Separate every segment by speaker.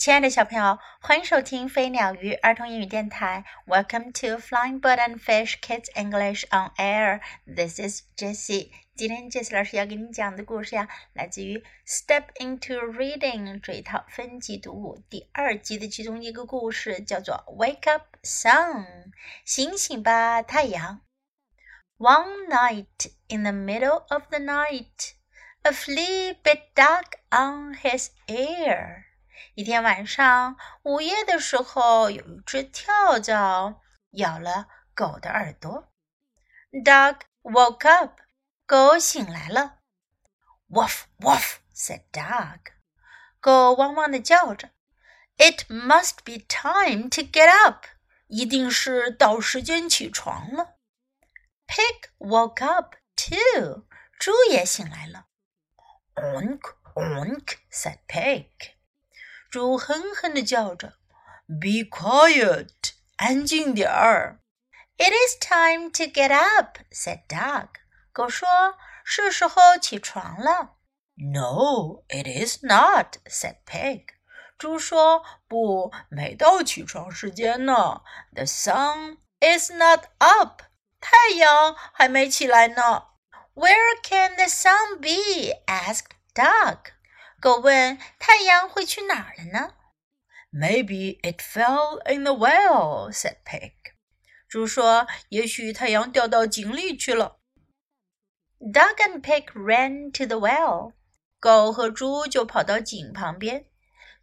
Speaker 1: 亲爱的小朋友，欢迎收听飞鸟鱼儿童英语电台。Welcome to Flying Bird and Fish Kids English on Air. This is Jessie. 今天 Jessie 老师要给你讲的故事呀，来自于《Step into Reading》这一套分级读物第二集的其中一个故事，叫做《Wake Up Sun》。醒醒吧，太阳。One night in the middle of the night, a flea bit dark on his ear. 一天晚上，午夜的时候，有一只跳蚤咬了狗的耳朵。Dog woke up，狗醒来了。Woof woof said dog，狗汪汪的叫着。It must be time to get up，一定是到时间起床了。Pig woke up too，猪也醒来了。Onk onk said pig。猪狠狠地叫着：“Be quiet，安静点儿。” It is time to get up," said Dog. 狗说：“是时候起床了。” No, it is not," said Pig. 猪说：“不，没到起床时间呢。The sun is not up. 太阳还没起来呢。Where can the sun be? asked Dog. 狗问：“太阳会去哪儿了呢？”“Maybe it fell in the well,” said Pig. 猪说：“也许太阳掉到井里去了。” Dog and Pig ran to the well. 狗和猪就跑到井旁边。“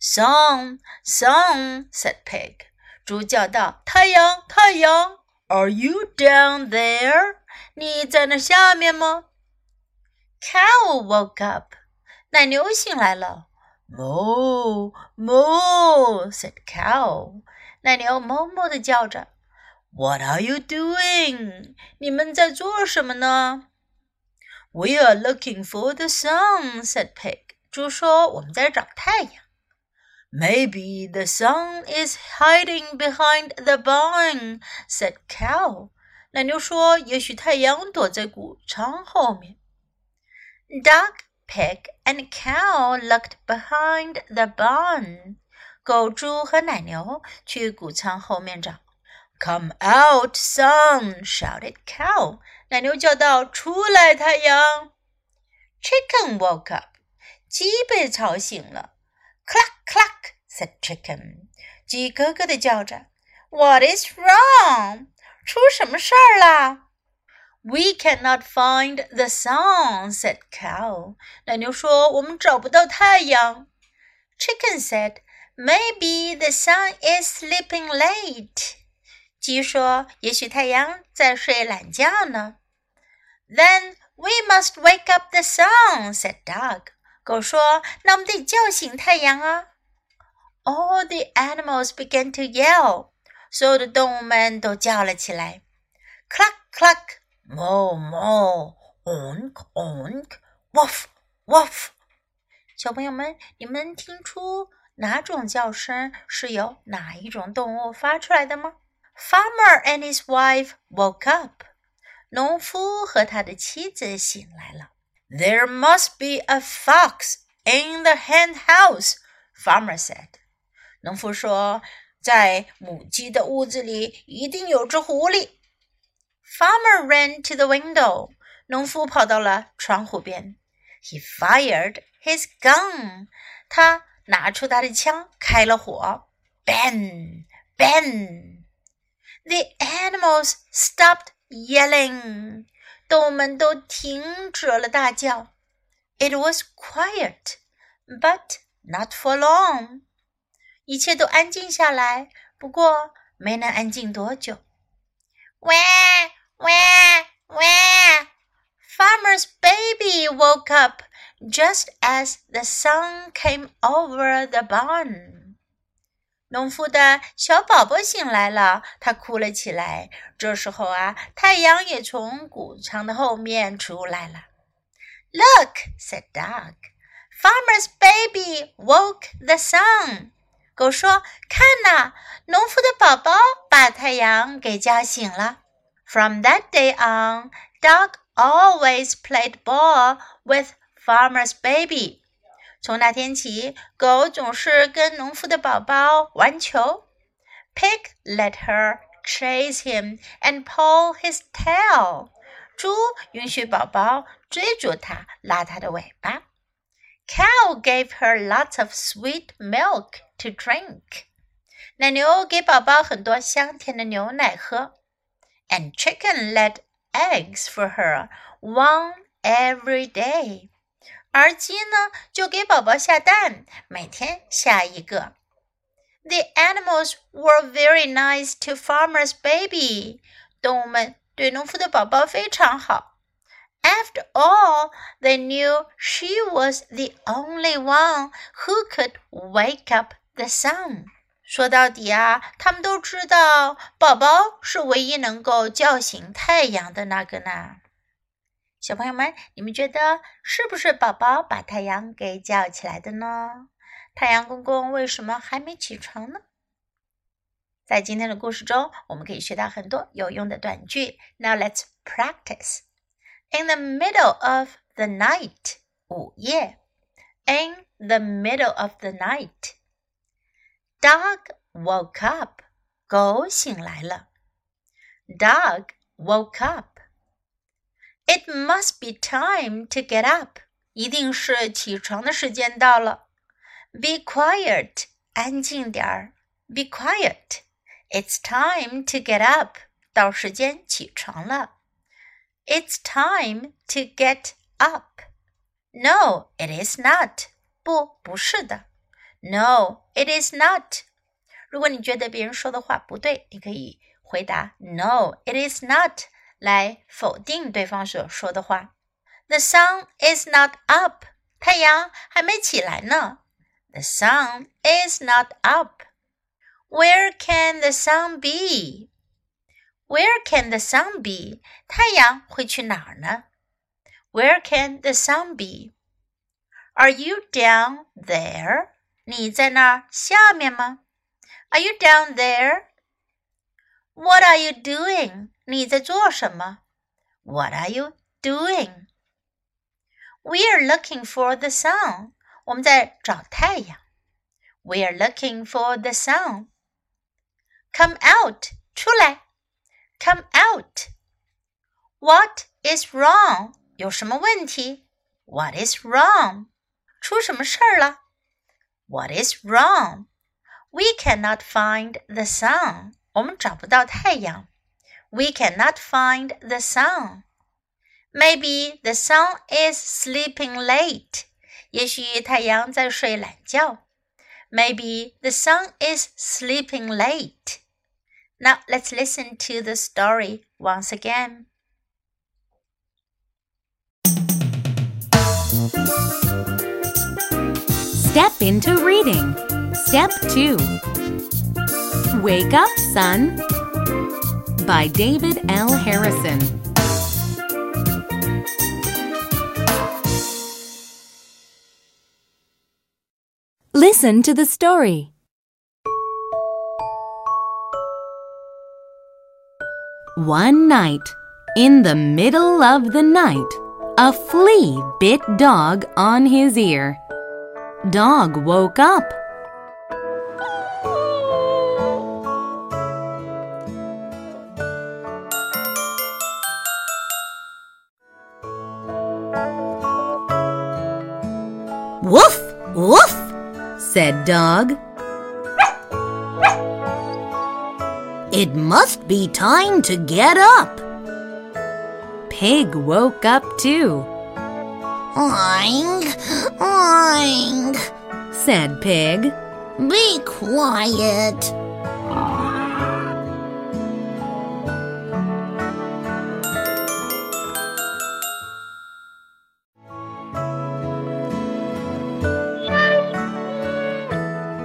Speaker 1: Sun, sun,” said Pig. 猪叫道：“太阳，太阳，Are you down there？你在那下面吗？”Cow woke up. 奶牛醒来了，moo moo said cow。奶牛哞哞的叫着。What are you doing？你们在做什么呢？We are looking for the sun said pig。猪说我们在找太阳。Maybe the sun is hiding behind the barn said cow。奶牛说也许太阳躲在谷仓后面。Duck Pig and cow looked behind the barn. 狗、猪和奶牛去谷仓后面找。Come out, sun! shouted cow. 奶牛叫道：“出来，太阳！” Chicken woke up. 鸡被吵醒了。Cluck, cluck, said chicken. 鸡咯咯地叫着。What is wrong? 出什么事儿啦 ？we cannot find the sun," said cow. 奶牛说：“我们找不到太阳。” Chicken said, "Maybe the sun is sleeping late." 鸡说：“也许太阳在睡懒觉呢。” Then we must wake up the sun," said dog. 狗说：“那我们得叫醒太阳啊。” All the animals began to yell. 所有的动物们都叫了起来。Cluck, cluck. Moo moo, onk onk, woof woof。小朋友们，你们听出哪种叫声是由哪一种动物发出来的吗？Farmer and his wife woke up。农夫和他的妻子醒来了。There must be a fox in the hen house, farmer said. 农夫说，在母鸡的屋子里一定有只狐狸。 Farmer ran to the window. 农夫跑到了窗户边。He fired his gun. 他拿出他的枪，开了火。Bang! Bang! The animals stopped yelling. 动物们都停止了大叫。It was quiet, but not for long. 一切都安静下来，不过没能安静多久。Wah! Wah! Wah! Farmer's baby woke up just as the sun came over the barn. 农夫的小宝宝醒来了，他哭了起来。这时候啊，太阳也从谷仓的后面出来了。Look, said Dog. Farmer's baby woke the sun. 狗说：“看呐，农夫的宝宝把太阳给叫醒了。” From that day on, Dog always played ball with Farmer's baby. 从那天起，狗总是跟农夫的宝宝玩球。Pig let her chase him and pull his tail. 猪允许宝宝追逐它，拉它的尾巴。Cow gave her lots of sweet milk to drink. 奶牛给宝宝很多香甜的牛奶喝。 And chicken laid eggs for her, one every day. 而鸡呢，就给宝宝下蛋，每天下一个。The animals were very nice to Farmer's baby. 动物们对农夫的宝宝非常好。After all, they knew she was the only one who could wake up the sun. 说到底啊，他们都知道宝宝是唯一能够叫醒太阳的那个呢。小朋友们，你们觉得是不是宝宝把太阳给叫起来的呢？太阳公公为什么还没起床呢？在今天的故事中，我们可以学到很多有用的短句。Now let's practice. In the middle of the night，午夜。In the middle of the night, dog woke up. 狗醒来了。Dog woke up. It must be time to get up. 一定是起床的时间到了。Be quiet. 安静点儿。Be quiet. It's time to get up. 到时间起床了。It's time to get up. No, it is not. 不，不是的。 No, it is not. 如果你觉得别人说的话不对，你可以回答 No, it is not. 来否定对方所说的话。The sun is not up，太阳还没起来呢。The sun is not up. Where can the sun be? Where can the sun be? 太阳会去哪儿呢？Where can the sun be? Are you down there? 你在那儿下面吗？Are you down there? What are you doing? 你在做什么？What are you doing? We are looking for the sun. 我们在找太阳。We are looking for the sun. Come out. 出来。Come out. What is wrong? 有什么问题？What is wrong? 出什么事儿了 ？What is wrong? We cannot find the sun. 我们找不到太阳。we cannot find the sun. Maybe the sun is sleeping late. 也许太阳在睡懒觉。Maybe the sun is sleeping late. Now let's listen to the story once again.
Speaker 2: Step into reading. Step 2. Wake up, Sun by David L. Harrison. Listen to the story. One night, in the middle of the night, a flea bit Dog on his ear. Dog woke up Woof! Woof! said Dog. It must be time to get up. Pig woke up too.
Speaker 3: Oink, oink,
Speaker 2: said Pig.
Speaker 3: Be quiet.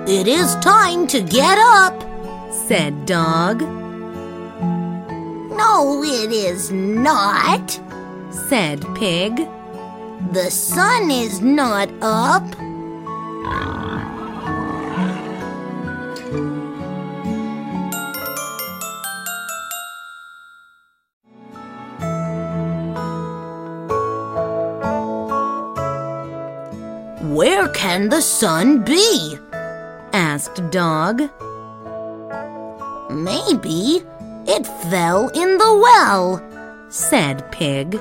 Speaker 3: It is time to get up,
Speaker 2: said Dog.
Speaker 3: No, it is not,
Speaker 2: said Pig.
Speaker 3: The sun is not up. Where can the sun be?
Speaker 2: asked Dog.
Speaker 3: Maybe it fell in the well,
Speaker 2: said Pig.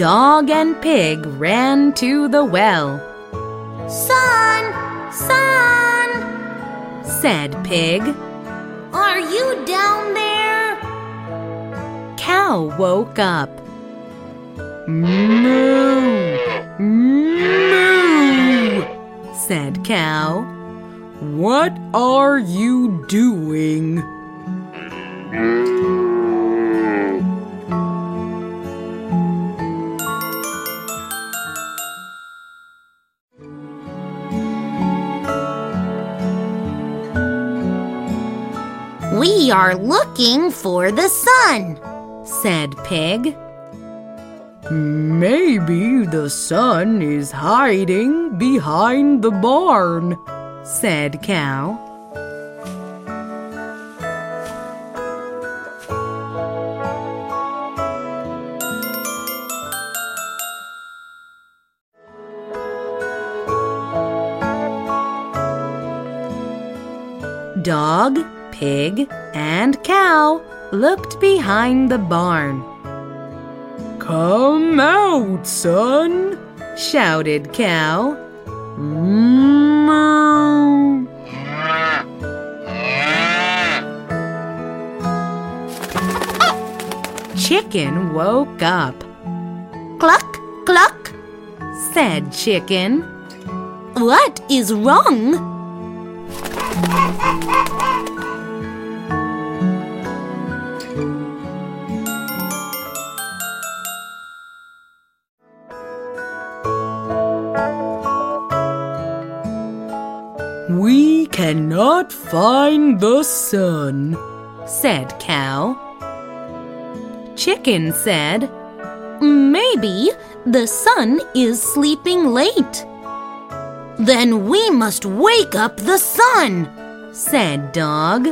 Speaker 2: Dog and Pig ran to the well.
Speaker 3: Sun, sun,
Speaker 2: said Pig.
Speaker 3: Are you down there?
Speaker 2: Cow woke up. Moo, moo, said Cow. What are you doing?
Speaker 3: We are looking for the sun,
Speaker 2: said Pig. Maybe the sun is hiding behind the barn, said Cow. Dog, pig, and cow looked behind the barn. Come out, sun, shouted Cow. Moo. Chicken woke up.
Speaker 3: Cluck, cluck,
Speaker 2: said Chicken.
Speaker 3: What is wrong?
Speaker 2: Cannot find the sun, said Cow. Chicken said,
Speaker 3: Maybe the sun is sleeping late. Then we must wake up the sun,
Speaker 2: said Dog.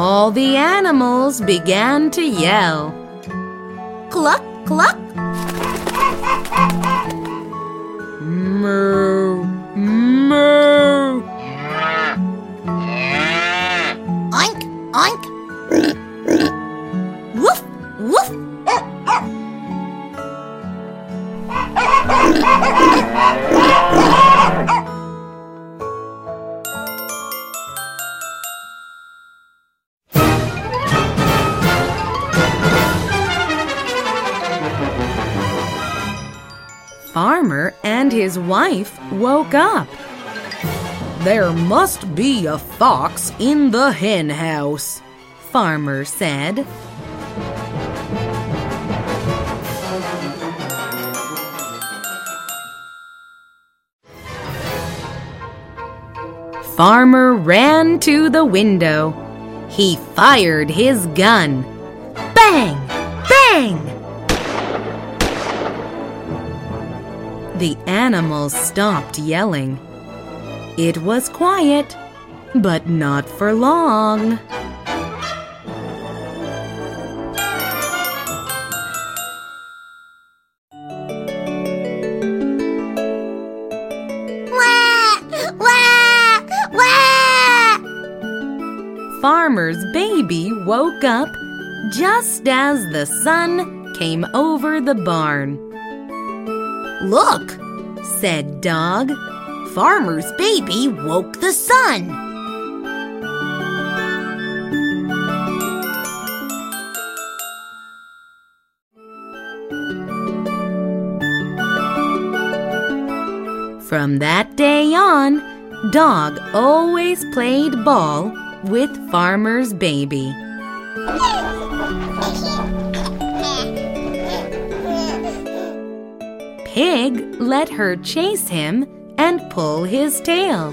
Speaker 2: All the animals began to yell.
Speaker 3: Cluck, cluck.
Speaker 2: And his wife woke up. There must be a fox in the hen house, Farmer said. Farmer ran to the window. He fired his gun. Bang! Bang! The animals stopped yelling. It was quiet, but not for long. Farmer's baby woke up just as the sun came over the barn.
Speaker 3: Look,
Speaker 2: Said Dog.
Speaker 3: Farmer's baby woke the sun.
Speaker 2: From that day on, Dog always played ball with Farmer's baby. pig let her chase him and pull his tail.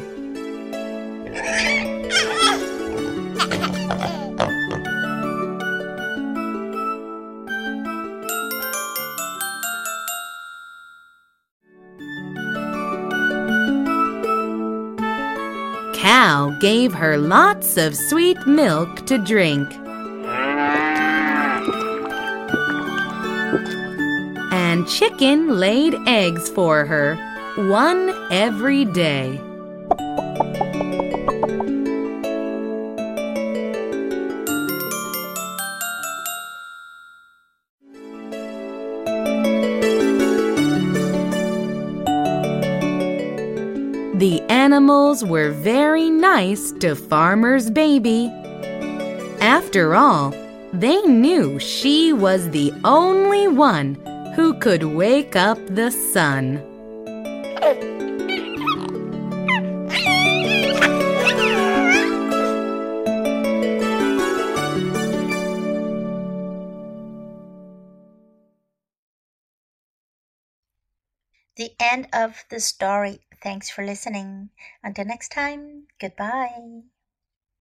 Speaker 2: Cow gave her lots of sweet milk to drink. Chicken laid eggs for her, one every day. The animals were very nice to Farmer's Baby. After all, they knew she was the only one who could wake up the sun.
Speaker 1: The end of the story. Thanks for listening. Until next time, goodbye.